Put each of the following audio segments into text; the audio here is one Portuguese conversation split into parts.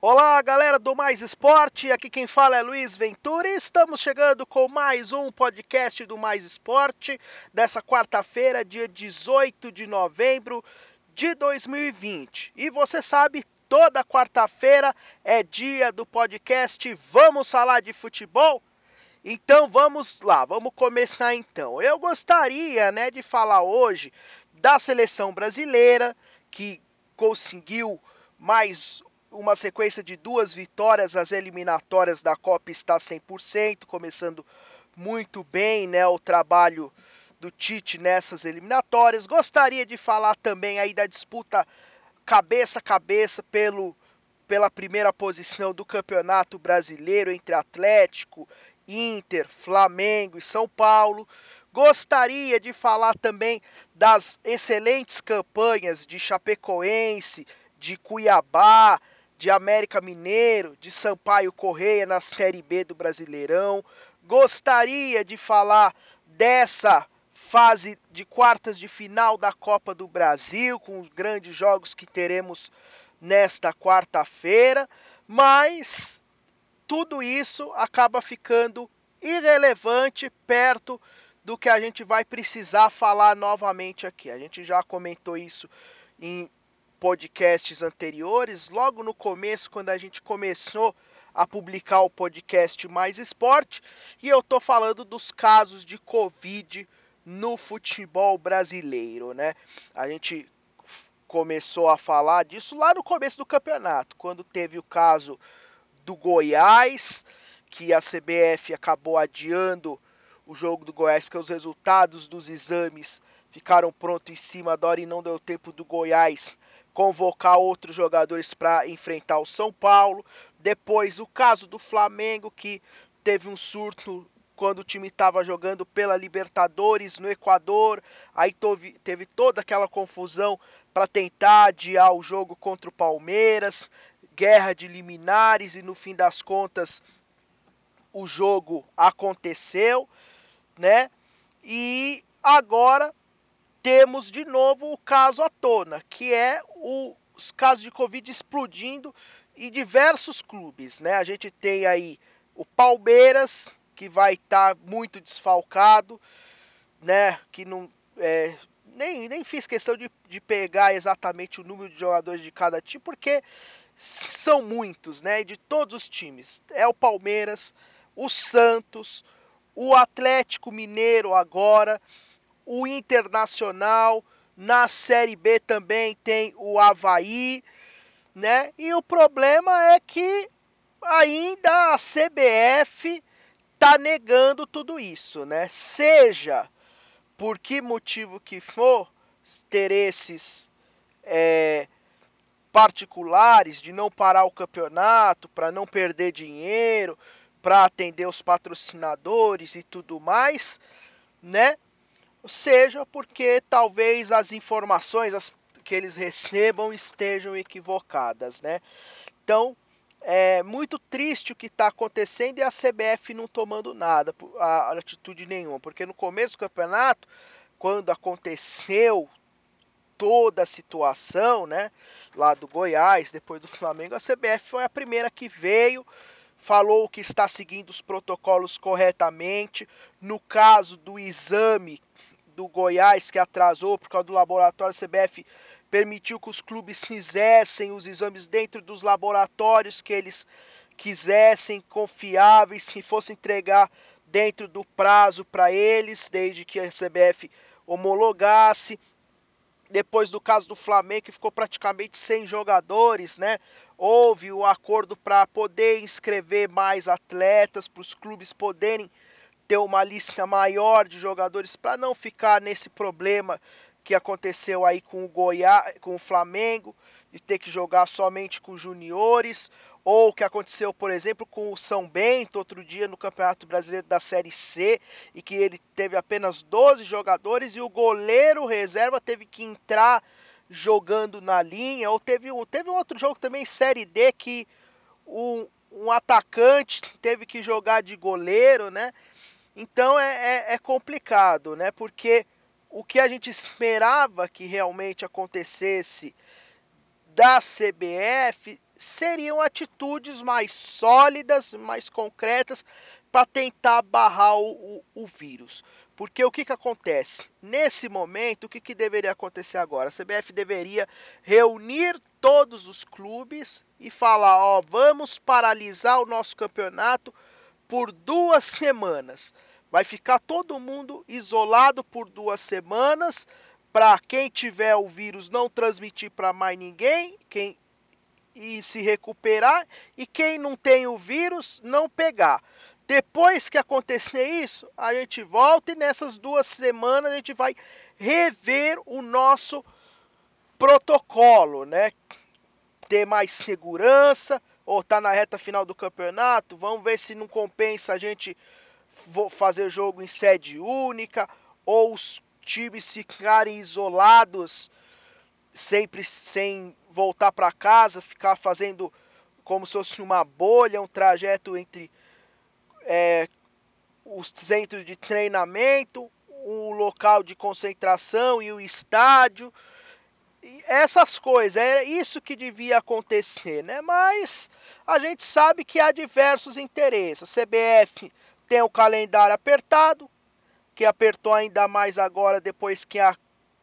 Olá, galera do Mais Esporte. Aqui quem fala é Luiz Ventura e estamos chegando com mais um podcast do Mais Esporte dessa quarta-feira, dia 18 de novembro de 2020. E você sabe, toda quarta-feira é dia do podcast Vamos falar de futebol? Então vamos lá, vamos começar então. Eu gostaria, né, de falar hoje da seleção brasileira que conseguiu mais uma sequência de duas vitórias, as eliminatórias da Copa está 100%, começando muito bem, né, o trabalho do Tite nessas eliminatórias. Gostaria de falar também aí da disputa cabeça a cabeça pelo pela primeira posição do Campeonato Brasileiro entre Atlético, Inter, Flamengo e São Paulo. Gostaria de falar também das excelentes campanhas de Chapecoense, de Cuiabá, de América Mineiro, de Sampaio Correia na Série B do Brasileirão. Gostaria de falar dessa fase de quartas de final da Copa do Brasil, com os grandes jogos que teremos nesta quarta-feira, mas tudo isso acaba ficando irrelevante perto do que a gente vai precisar falar novamente aqui. A gente já comentou isso em podcasts anteriores, logo no começo, quando a gente começou a publicar o podcast Mais Esporte, e eu tô falando dos casos de Covid no futebol brasileiro, né? A gente começou a falar disso lá no começo do campeonato, quando teve o caso do Goiás, que a CBF acabou adiando o jogo do Goiás porque os resultados dos exames ficaram prontos em cima da hora e não deu tempo do Goiás convocar outros jogadores para enfrentar o São Paulo. Depois o caso do Flamengo que teve um surto quando o time estava jogando pela Libertadores no Equador, aí teve, teve toda aquela confusão para tentar adiar o jogo contra o Palmeiras, guerra de liminares e no fim das contas o jogo aconteceu, né? E agora temos de novo o caso à tona, que é o, os casos de Covid explodindo em diversos clubes, né? A gente tem aí o Palmeiras, que vai estar tá muito desfalcado, né? Que não. É, nem, nem fiz questão de, de pegar exatamente o número de jogadores de cada time, porque são muitos, né? De todos os times. É o Palmeiras, o Santos, o Atlético Mineiro agora, o Internacional, na Série B também tem o Havaí, né? E o problema é que ainda a CBF tá negando tudo isso, né? Seja por que motivo que for, interesses é, particulares de não parar o campeonato, para não perder dinheiro, para atender os patrocinadores e tudo mais, né? Seja porque talvez as informações as, que eles recebam estejam equivocadas, né? Então, é muito triste o que está acontecendo e a CBF não tomando nada, a, atitude nenhuma, porque no começo do campeonato, quando aconteceu toda a situação, né, lá do Goiás, depois do Flamengo, a CBF foi a primeira que veio, falou que está seguindo os protocolos corretamente. No caso do exame do Goiás que atrasou por causa do laboratório, CBF permitiu que os clubes fizessem os exames dentro dos laboratórios que eles quisessem, confiáveis, que fossem entregar dentro do prazo para eles, desde que a CBF homologasse. Depois do caso do Flamengo, que ficou praticamente sem jogadores, né? Houve o acordo para poder inscrever mais atletas, para os clubes poderem ter uma lista maior de jogadores, para não ficar nesse problema que aconteceu aí com o Goiás, com o Flamengo, de ter que jogar somente com juniores, ou o que aconteceu, por exemplo, com o São Bento outro dia no Campeonato Brasileiro da Série C, e que ele teve apenas 12 jogadores e o goleiro reserva teve que entrar jogando na linha, ou teve, teve um outro jogo também, Série D, que um, um atacante teve que jogar de goleiro, né? Então é, é, é complicado, né? Porque o que a gente esperava que realmente acontecesse da CBF seriam atitudes mais sólidas, mais concretas para tentar barrar o, o, o, vírus. Porque o que, que acontece? Nesse momento, o que, que deveria acontecer agora? A CBF deveria reunir todos os clubes e falar: ó, vamos paralisar o nosso campeonato por duas semanas. Vai ficar todo mundo isolado por duas semanas para quem tiver o vírus não transmitir para mais ninguém, quem e se recuperar e quem não tem o vírus não pegar. Depois que acontecer isso, a gente volta e nessas duas semanas a gente vai rever o nosso protocolo, né? Ter mais segurança, ou tá na reta final do campeonato, vamos ver se não compensa a gente fazer jogo em sede única, ou os times ficarem isolados, sempre sem voltar para casa, ficar fazendo como se fosse uma bolha, um trajeto entre é, o centro de treinamento, o local de concentração e o estádio. E essas coisas, é isso que devia acontecer, né? Mas a gente sabe que há diversos interesses. A CBF tem o calendário apertado, que apertou ainda mais agora depois que a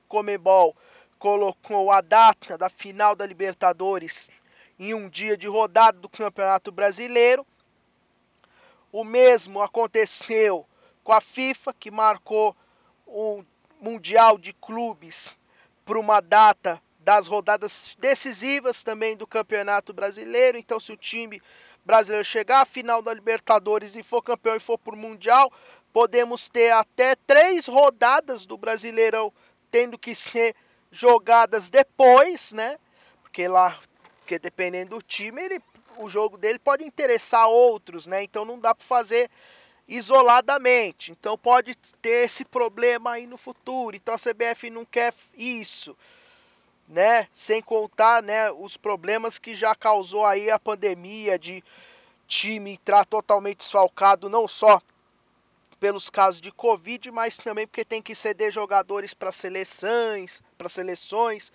Comebol colocou a data da final da Libertadores em um dia de rodada do Campeonato Brasileiro. O mesmo aconteceu com a FIFA, que marcou o Mundial de Clubes para uma data das rodadas decisivas também do Campeonato Brasileiro. Então, se o time brasileiro chegar à final da Libertadores e for campeão e for o Mundial, podemos ter até três rodadas do Brasileirão tendo que ser jogadas depois, né? Porque lá, porque dependendo do time, ele o jogo dele pode interessar outros, né? Então não dá para fazer isoladamente. Então pode ter esse problema aí no futuro. Então a CBF não quer isso, né? Sem contar, né, os problemas que já causou aí a pandemia de time entrar totalmente desfalcado, não só pelos casos de Covid, mas também porque tem que ceder jogadores para seleções, para seleções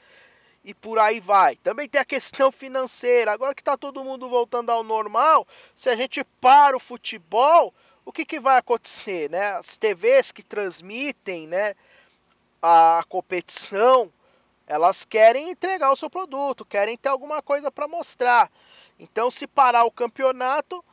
e por aí vai. Também tem a questão financeira. Agora que está todo mundo voltando ao normal, se a gente para o futebol, o que, que vai acontecer? Né? As TVs que transmitem né, a competição, elas querem entregar o seu produto, querem ter alguma coisa para mostrar. Então, se parar o campeonato,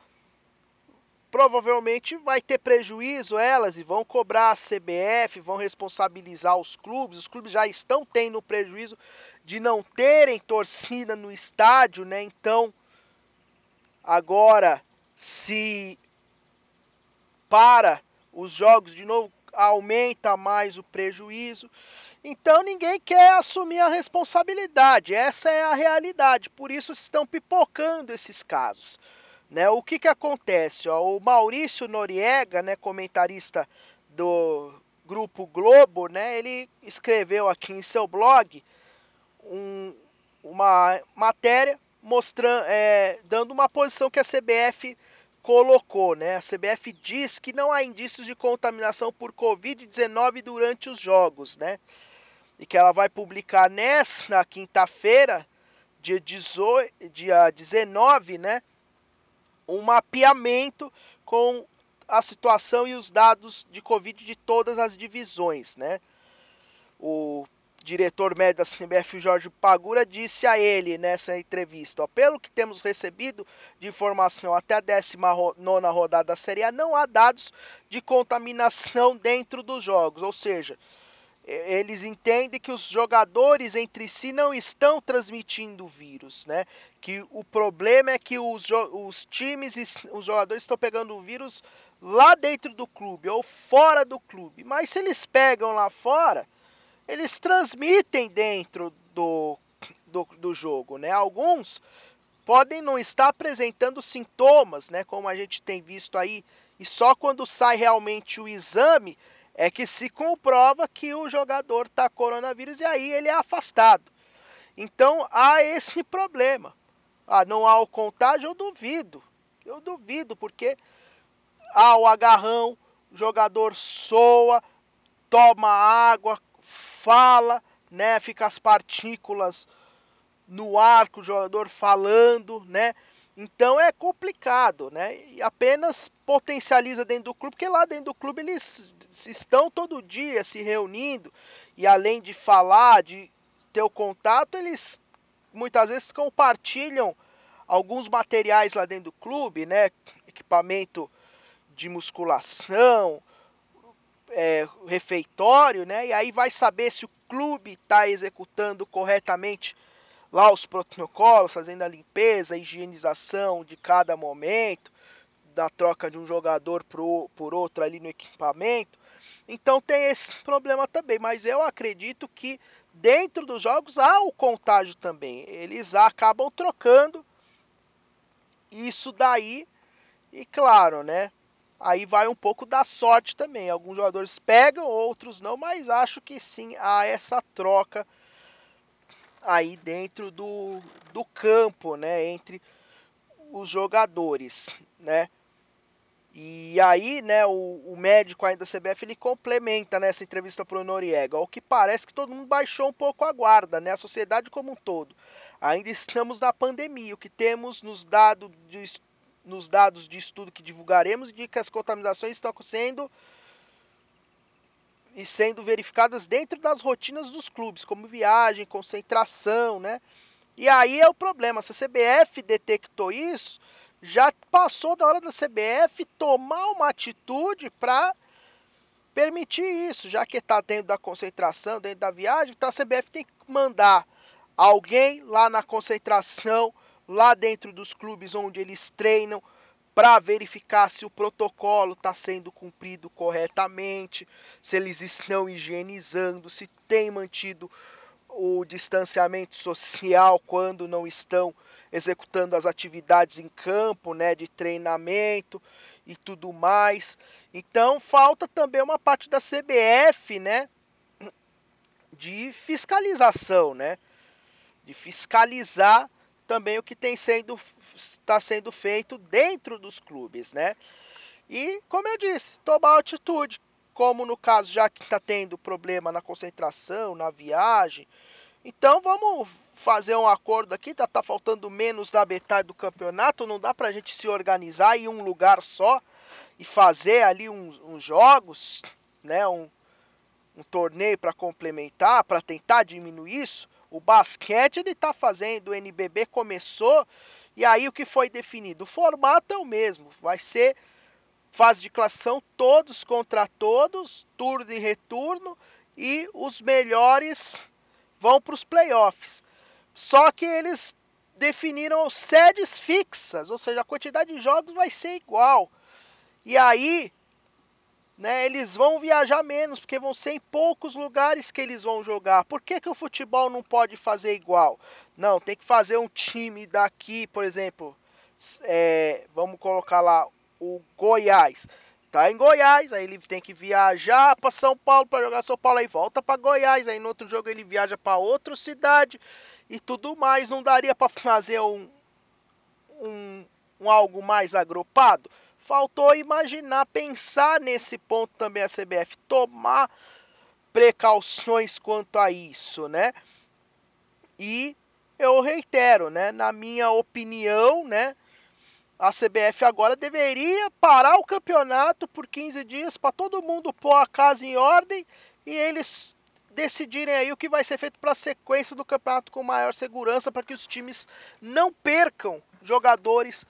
provavelmente vai ter prejuízo elas e vão cobrar a CBF, vão responsabilizar os clubes. Os clubes já estão tendo prejuízo de não terem torcida no estádio, né? Então, agora se para os jogos de novo aumenta mais o prejuízo. Então ninguém quer assumir a responsabilidade. Essa é a realidade. Por isso estão pipocando esses casos. Né? O que, que acontece? Ó, o Maurício Noriega, né, comentarista do Grupo Globo, né, ele escreveu aqui em seu blog um, uma matéria mostrando, é, dando uma posição que a CBF colocou, né? A CBF diz que não há indícios de contaminação por Covid-19 durante os jogos, né? E que ela vai publicar nesta quinta-feira, dia, 18, dia 19, né? Um mapeamento com a situação e os dados de Covid de todas as divisões, né? O diretor médio da CBF, Jorge Pagura, disse a ele nessa entrevista: ó, pelo que temos recebido de informação até a 19 rodada da Série A, não há dados de contaminação dentro dos jogos, ou seja, eles entendem que os jogadores entre si não estão transmitindo o vírus, né? Que o problema é que os, os times, os jogadores estão pegando o vírus lá dentro do clube ou fora do clube. Mas se eles pegam lá fora, eles transmitem dentro do, do, do jogo, né? Alguns podem não estar apresentando sintomas, né? Como a gente tem visto aí, e só quando sai realmente o exame é que se comprova que o jogador está coronavírus e aí ele é afastado. Então há esse problema. Ah, não há o contágio, eu duvido. Eu duvido, porque há o agarrão, o jogador soa, toma água, fala, né? Fica as partículas no ar o jogador falando, né? Então é complicado, né? E apenas potencializa dentro do clube, porque lá dentro do clube eles estão todo dia se reunindo e além de falar, de ter o contato, eles muitas vezes compartilham alguns materiais lá dentro do clube, né? Equipamento de musculação, é, refeitório, né? E aí vai saber se o clube está executando corretamente lá os protocolos, fazendo a limpeza, a higienização de cada momento, da troca de um jogador pro, por outro ali no equipamento. Então tem esse problema também, mas eu acredito que dentro dos jogos há o contágio também. Eles acabam trocando isso daí e claro, né? Aí vai um pouco da sorte também. Alguns jogadores pegam, outros não, mas acho que sim há essa troca aí dentro do, do campo, né, entre os jogadores, né? E aí, né, o, o médico ainda da CBF ele complementa nessa entrevista para o Noriega. O que parece que todo mundo baixou um pouco a guarda, né? A sociedade como um todo. Ainda estamos na pandemia. O que temos nos, dado de, nos dados de estudo que divulgaremos de que as contaminações estão sendo e sendo verificadas dentro das rotinas dos clubes, como viagem, concentração, né? E aí é o problema. Se a CBF detectou isso, já passou da hora da CBF tomar uma atitude para permitir isso, já que está dentro da concentração, dentro da viagem, então a CBF tem que mandar alguém lá na concentração, lá dentro dos clubes onde eles treinam, para verificar se o protocolo está sendo cumprido corretamente, se eles estão higienizando, se tem mantido o distanciamento social quando não estão executando as atividades em campo, né, de treinamento e tudo mais. Então falta também uma parte da CBF, né, de fiscalização, né, de fiscalizar também o que tem sendo está sendo feito dentro dos clubes, né? E como eu disse, tomar atitude, como no caso já que está tendo problema na concentração, na viagem. Então vamos fazer um acordo aqui, tá, tá faltando menos da metade do campeonato, não dá para a gente se organizar em um lugar só e fazer ali uns, uns jogos, né? Um, um torneio para complementar, para tentar diminuir isso. O basquete ele está fazendo, o NBB começou e aí o que foi definido? O formato é o mesmo, vai ser fase de classificação todos contra todos, turno e retorno e os melhores vão para os playoffs. Só que eles definiram sedes fixas, ou seja, a quantidade de jogos vai ser igual. E aí né, eles vão viajar menos, porque vão ser em poucos lugares que eles vão jogar. Por que, que o futebol não pode fazer igual? Não, tem que fazer um time daqui, por exemplo, é, vamos colocar lá o Goiás. Tá em Goiás, aí ele tem que viajar para São Paulo para jogar São Paulo, aí volta para Goiás, aí no outro jogo ele viaja para outra cidade e tudo mais. Não daria para fazer um, um, um algo mais agrupado? Faltou imaginar, pensar nesse ponto também a CBF, tomar precauções quanto a isso, né? E eu reitero, né, na minha opinião, né, a CBF agora deveria parar o campeonato por 15 dias para todo mundo pôr a casa em ordem e eles decidirem aí o que vai ser feito para a sequência do campeonato com maior segurança para que os times não percam jogadores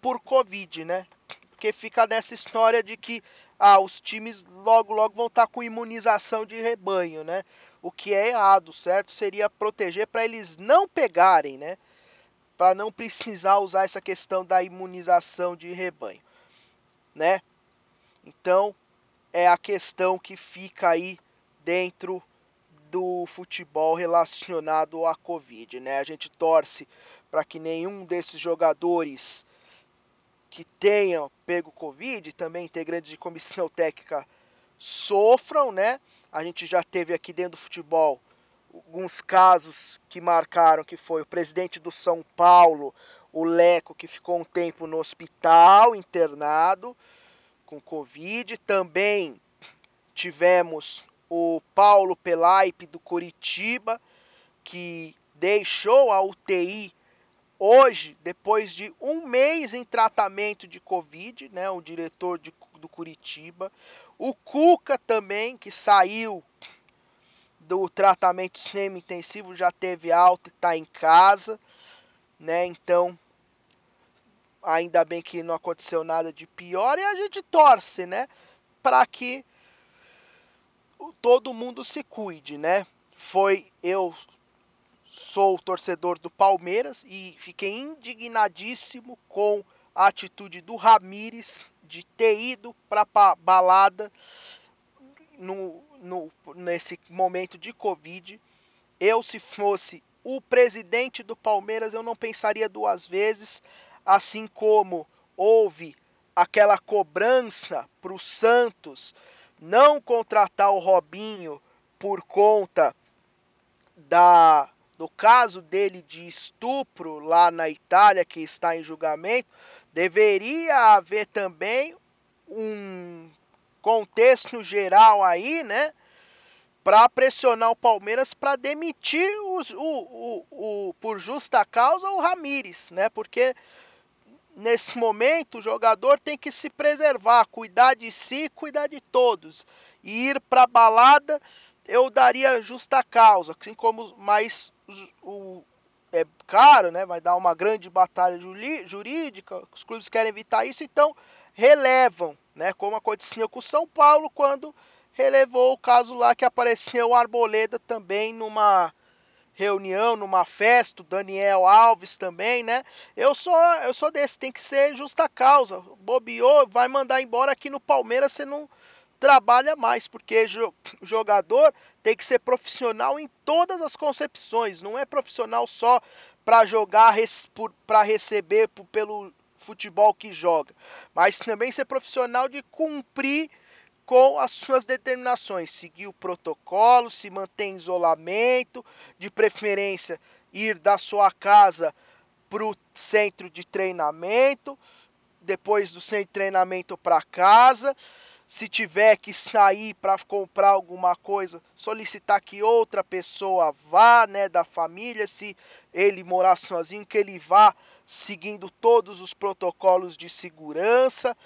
por Covid, né? Porque fica nessa história de que ah, os times logo logo vão estar tá com imunização de rebanho, né? O que é errado, certo? Seria proteger para eles não pegarem, né? Para não precisar usar essa questão da imunização de rebanho, né? Então, é a questão que fica aí dentro do futebol relacionado à Covid, né? A gente torce para que nenhum desses jogadores que tenham pego Covid, também integrantes de comissão técnica, sofram, né? A gente já teve aqui dentro do futebol alguns casos que marcaram, que foi o presidente do São Paulo, o Leco, que ficou um tempo no hospital, internado, com Covid. Também tivemos o Paulo Pelaipe, do Curitiba, que deixou a UTI hoje, depois de um mês em tratamento de Covid, né, o diretor de, do Curitiba. O Cuca também, que saiu do tratamento semi-intensivo, já teve alta e está em casa, né? Então, ainda bem que não aconteceu nada de pior e a gente torce, né? Para que todo mundo se cuide, né? Foi eu sou torcedor do Palmeiras e fiquei indignadíssimo com a atitude do Ramires de ter ido para balada no, no, nesse momento de Covid. Eu, se fosse o presidente do Palmeiras, eu não pensaria duas vezes, assim como houve aquela cobrança para o Santos não contratar o Robinho por conta da do caso dele de estupro lá na Itália, que está em julgamento, deveria haver também um contexto geral aí, né? Para pressionar o Palmeiras para demitir os, o, o, o, por justa causa o Ramires, né? Porque nesse momento o jogador tem que se preservar, cuidar de si, cuidar de todos. E ir para balada eu daria justa causa, assim como mais o, é caro, né? Vai dar uma grande batalha jurídica. Os clubes querem evitar isso, então relevam, né? Como aconteceu com o São Paulo quando relevou o caso lá que apareceu o Arboleda também numa reunião, numa festa, o Daniel Alves também, né? Eu sou eu sou desse, tem que ser justa causa. Bobeou, vai mandar embora aqui no Palmeiras, você não trabalha mais, porque o jogador tem que ser profissional em todas as concepções, não é profissional só para jogar, para receber pelo futebol que joga, mas também ser profissional de cumprir com as suas determinações, seguir o protocolo, se manter em isolamento, de preferência ir da sua casa para o centro de treinamento, depois do centro de treinamento para casa se tiver que sair para comprar alguma coisa, solicitar que outra pessoa vá, né, da família, se ele morar sozinho, que ele vá seguindo todos os protocolos de segurança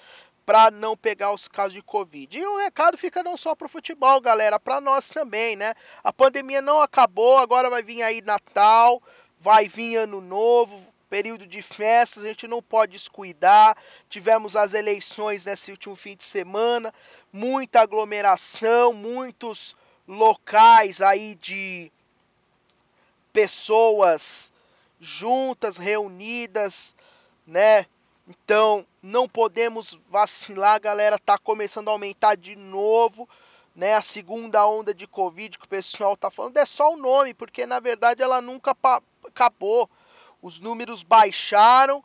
para não pegar os casos de Covid. E o recado fica não só para o futebol, galera, para nós também, né? A pandemia não acabou, agora vai vir aí Natal, vai vir Ano Novo, período de festas, a gente não pode descuidar. Tivemos as eleições nesse último fim de semana, muita aglomeração, muitos locais aí de pessoas juntas, reunidas, né? Então, não podemos vacilar, galera, tá começando a aumentar de novo, né? A segunda onda de Covid que o pessoal tá falando é só o nome, porque na verdade ela nunca acabou os números baixaram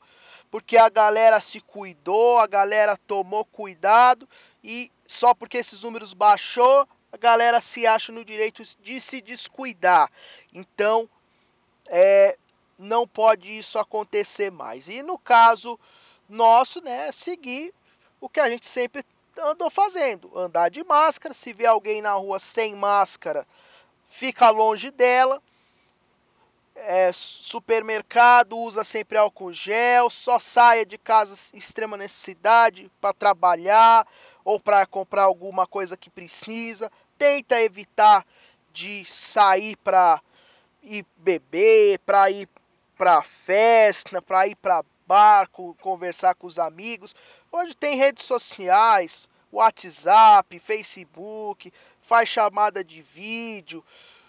porque a galera se cuidou, a galera tomou cuidado e só porque esses números baixou, a galera se acha no direito de se descuidar. Então, é, não pode isso acontecer mais. E no caso nosso, né, seguir o que a gente sempre andou fazendo, andar de máscara, se vê alguém na rua sem máscara, fica longe dela é, supermercado, usa sempre álcool gel, só saia de casa extrema necessidade para trabalhar ou para comprar alguma coisa que precisa. Tenta evitar de sair para ir beber, para ir para festa, para ir para barco, conversar com os amigos. Hoje tem redes sociais, WhatsApp, Facebook, faz chamada de vídeo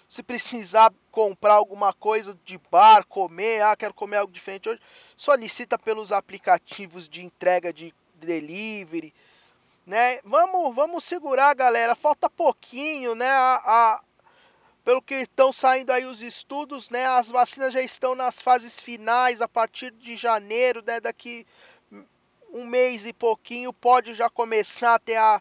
se precisar comprar alguma coisa de bar, comer, ah, quero comer algo diferente hoje, solicita pelos aplicativos de entrega de delivery, né? Vamos, vamos segurar, galera. Falta pouquinho, né? A, a, pelo que estão saindo aí os estudos, né? As vacinas já estão nas fases finais a partir de janeiro, né? Daqui um mês e pouquinho pode já começar a ter a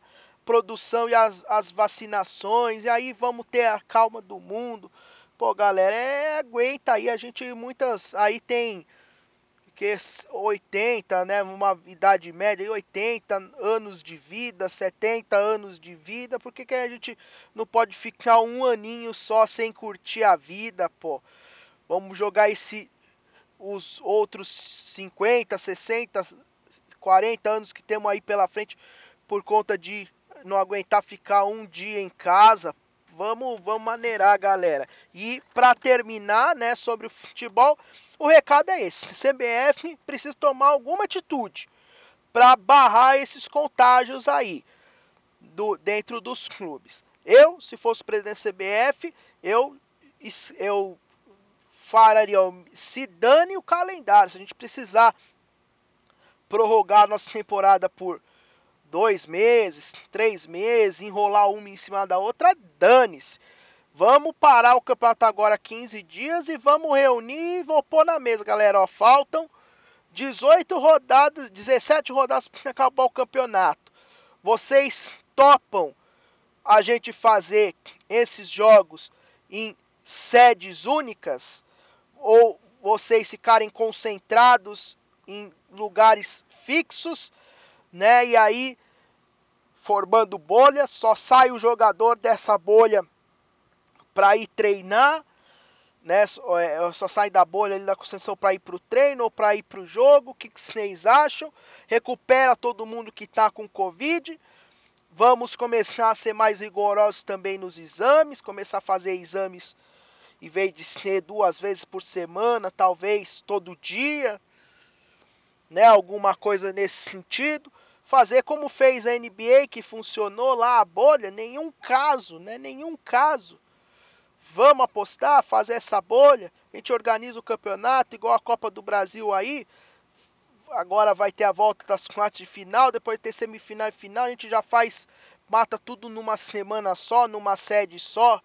produção e as, as vacinações, e aí vamos ter a calma do mundo. Pô, galera, é, aguenta aí, a gente muitas. Aí tem que 80, né, uma idade média, 80 anos de vida, 70 anos de vida, por que, que a gente não pode ficar um aninho só sem curtir a vida, pô? Vamos jogar esse os outros 50, 60, 40 anos que temos aí pela frente por conta de não aguentar ficar um dia em casa. Vamos, vamos maneirar, galera. E para terminar, né, sobre o futebol, o recado é esse: CBF precisa tomar alguma atitude para barrar esses contágios aí do, dentro dos clubes. Eu, se fosse presidente da CBF, eu, eu falaria, se dane o calendário. Se a gente precisar prorrogar a nossa temporada por dois meses, três meses, enrolar uma em cima da outra, dane-se. Vamos parar o campeonato agora 15 dias e vamos reunir e vou pôr na mesa, galera. Ó, faltam 18 rodadas, 17 rodadas para acabar o campeonato. Vocês topam a gente fazer esses jogos em sedes únicas ou vocês ficarem concentrados em lugares fixos, né? E aí formando bolha, só sai o jogador dessa bolha para ir treinar, né? Só, é, só sai da bolha ali da concentração para ir para o treino ou para ir para o jogo. O que, que vocês acham? Recupera todo mundo que está com Covid. Vamos começar a ser mais rigorosos também nos exames, começar a fazer exames em vez de ser duas vezes por semana, talvez todo dia, né? Alguma coisa nesse sentido. Fazer como fez a NBA que funcionou lá a bolha, nenhum caso, né? Nenhum caso. Vamos apostar, fazer essa bolha. A gente organiza o campeonato igual a Copa do Brasil aí agora vai ter a volta das quartas de final, depois ter semifinal e final, a gente já faz, mata tudo numa semana só, numa sede só,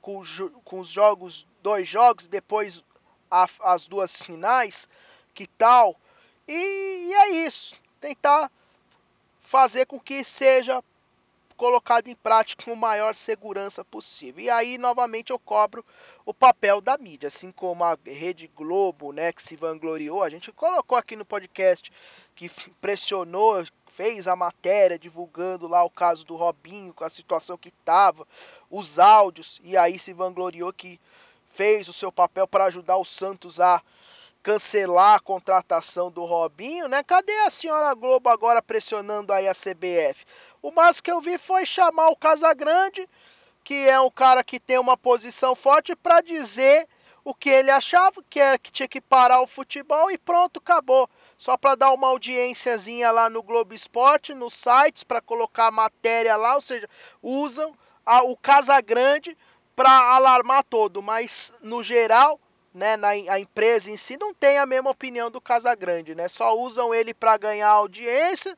com, com os jogos, dois jogos, depois a, as duas finais, que tal? E, e é isso, tentar fazer com que seja colocado em prática com maior segurança possível. E aí, novamente, eu cobro o papel da mídia, assim como a Rede Globo, né, que se vangloriou, a gente colocou aqui no podcast que pressionou, fez a matéria divulgando lá o caso do Robinho, com a situação que estava, os áudios, e aí se vangloriou que fez o seu papel para ajudar o Santos a cancelar a contratação do Robinho, né? Cadê a senhora Globo agora pressionando aí a CBF? O máximo que eu vi foi chamar o Casagrande, que é um cara que tem uma posição forte, para dizer o que ele achava, que é que tinha que parar o futebol e pronto, acabou. Só para dar uma audiênciazinha lá no Globo Esporte, nos sites, para colocar matéria lá, ou seja, usam a, o Casagrande para alarmar todo, mas no geral, né, na, a empresa em si não tem a mesma opinião do Casagrande, né? Só usam ele para ganhar audiência,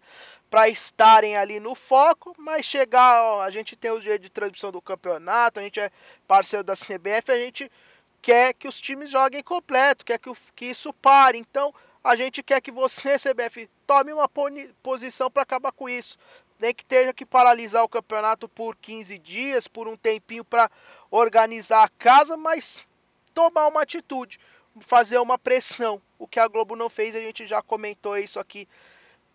para estarem ali no foco, mas chegar, ó, a gente tem o jeito de transmissão do campeonato, a gente é parceiro da CBF, a gente quer que os times joguem completo, quer que, o, que isso pare. Então, a gente quer que você, CBF, tome uma posição para acabar com isso. Nem que tenha que paralisar o campeonato por 15 dias, por um tempinho para organizar a casa, mas tomar uma atitude, fazer uma pressão. O que a Globo não fez, a gente já comentou isso aqui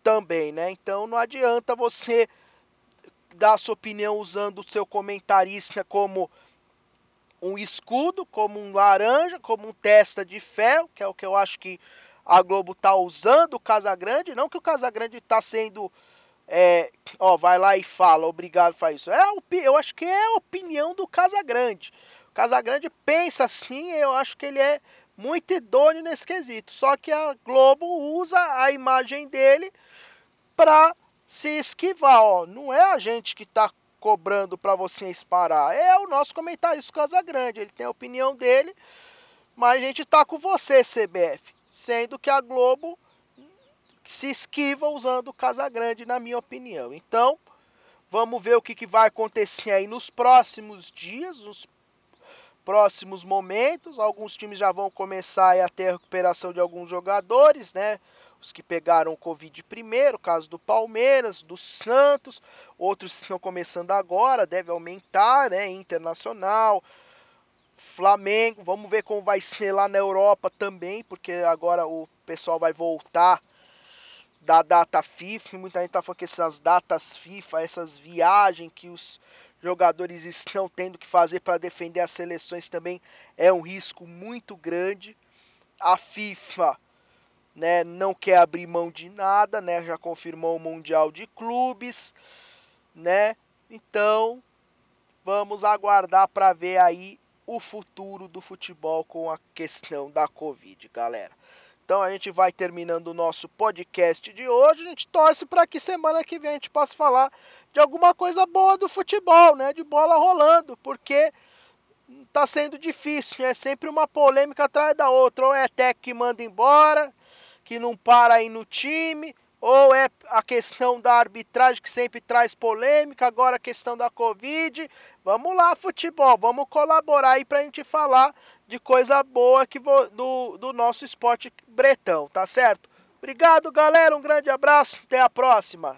também, né? Então não adianta você dar sua opinião usando o seu comentarista como um escudo, como um laranja, como um testa de ferro, que é o que eu acho que a Globo tá usando o Casagrande, não que o Casagrande tá sendo é, ó, vai lá e fala, obrigado, faz isso. É, eu acho que é a opinião do Casagrande. Casagrande pensa assim, eu acho que ele é muito idôneo nesse quesito. Só que a Globo usa a imagem dele para se esquivar, ó. Não é a gente que está cobrando para vocês parar, é o nosso comentarista Casagrande. Ele tem a opinião dele, mas a gente tá com você, CBF, sendo que a Globo se esquiva usando o Casagrande, na minha opinião. Então, vamos ver o que, que vai acontecer aí nos próximos dias, nos próximos momentos. Alguns times já vão começar a ter a recuperação de alguns jogadores, né? os que pegaram o Covid primeiro, caso do Palmeiras, do Santos, outros estão começando agora, deve aumentar, né? Internacional, Flamengo, vamos ver como vai ser lá na Europa também, porque agora o pessoal vai voltar da data FIFA, muita gente tá falando que essas datas FIFA, essas viagens que os jogadores estão tendo que fazer para defender as seleções também é um risco muito grande. A FIFA né, não quer abrir mão de nada, né, já confirmou o Mundial de Clubes, né? Então, vamos aguardar para ver aí o futuro do futebol com a questão da Covid, galera. Então a gente vai terminando o nosso podcast de hoje. A gente torce para que semana que vem a gente possa falar de alguma coisa boa do futebol, né? De bola rolando, porque tá sendo difícil, é sempre uma polêmica atrás da outra. Ou é Tec que manda embora, que não para aí no time, ou é a questão da arbitragem que sempre traz polêmica, agora a questão da Covid. Vamos lá, futebol, vamos colaborar aí pra gente falar de coisa boa que do, do nosso esporte bretão, tá certo? Obrigado, galera, um grande abraço, até a próxima.